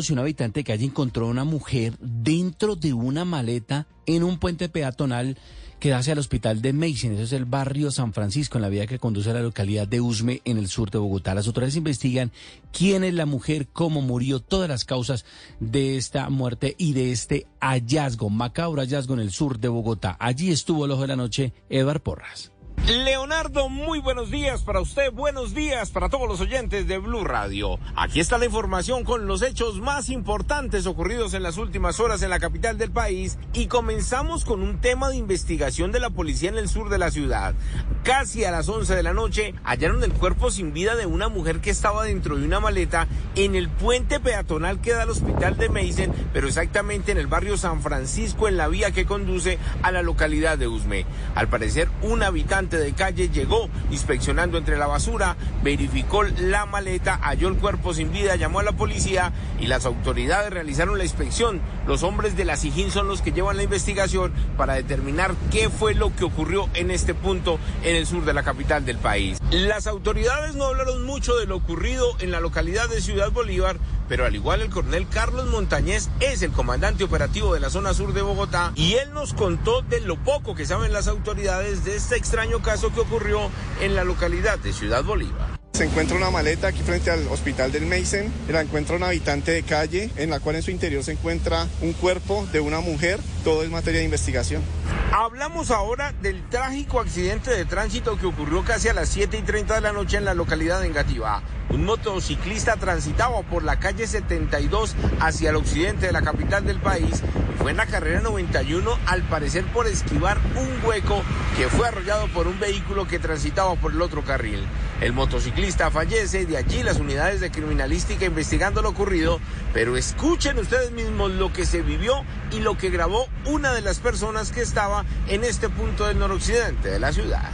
y un habitante de calle encontró una mujer dentro de una maleta en un puente peatonal que da hacia el hospital de Mason. Eso es el barrio San Francisco, en la vía que conduce a la localidad de Usme, en el sur de Bogotá. Las autoridades investigan quién es la mujer, cómo murió, todas las causas de esta muerte y de este hallazgo, macabro hallazgo en el sur de Bogotá. Allí estuvo el ojo de la noche, Edward Porras. Leonardo, muy buenos días para usted, buenos días para todos los oyentes de Blue Radio. Aquí está la información con los hechos más importantes ocurridos en las últimas horas en la capital del país y comenzamos con un tema de investigación de la policía en el sur de la ciudad. Casi a las 11 de la noche hallaron el cuerpo sin vida de una mujer que estaba dentro de una maleta en el puente peatonal que da al hospital de Mason, pero exactamente en el barrio San Francisco en la vía que conduce a la localidad de Usme. Al parecer un habitante de calle llegó inspeccionando entre la basura, verificó la maleta, halló el cuerpo sin vida, llamó a la policía y las autoridades realizaron la inspección. Los hombres de la SIGIN son los que llevan la investigación para determinar qué fue lo que ocurrió en este punto en el sur de la capital del país. Las autoridades no hablaron mucho de lo ocurrido en la localidad de Ciudad Bolívar, pero al igual el coronel Carlos Montañez es el comandante operativo de la zona sur de Bogotá y él nos contó de lo poco que saben las autoridades de este extraño caso que ocurrió en la localidad de Ciudad Bolívar. Se encuentra una maleta aquí frente al hospital del Mason. La encuentra un habitante de calle, en la cual en su interior se encuentra un cuerpo de una mujer. Todo es materia de investigación. Hablamos ahora del trágico accidente de tránsito que ocurrió casi a las 7 y 30 de la noche en la localidad de Engativá. Un motociclista transitaba por la calle 72 hacia el occidente de la capital del país fue en la carrera 91 al parecer por esquivar un hueco que fue arrollado por un vehículo que transitaba por el otro carril. El motociclista fallece, de allí las unidades de criminalística investigando lo ocurrido, pero escuchen ustedes mismos lo que se vivió y lo que grabó una de las personas que estaba en este punto del noroccidente de la ciudad.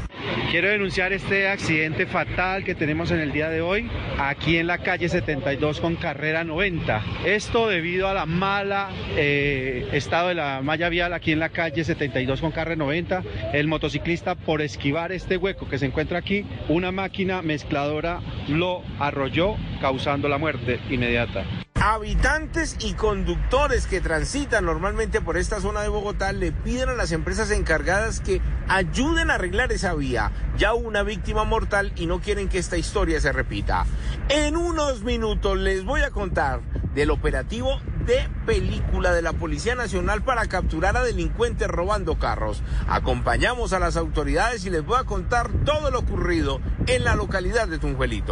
Quiero denunciar este accidente fatal que tenemos en el día de hoy, aquí en la calle 72 con carrera 90. Esto debido a la mala eh, estado de la malla vial aquí en la calle 72 con carrera 90. El motociclista por esquivar este hueco que se encuentra aquí, una máquina mezcladora lo arrolló causando la muerte inmediata. Habitantes y conductores que transitan normalmente por esta zona de Bogotá le piden a las empresas encargadas que ayuden a arreglar esa vía. Ya una víctima mortal y no quieren que esta historia se repita. En unos minutos les voy a contar del operativo de película de la Policía Nacional para capturar a delincuentes robando carros. Acompañamos a las autoridades y les voy a contar todo lo ocurrido en la localidad de Tunjuelito.